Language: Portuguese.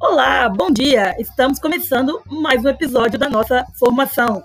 Olá, bom dia! Estamos começando mais um episódio da nossa formação.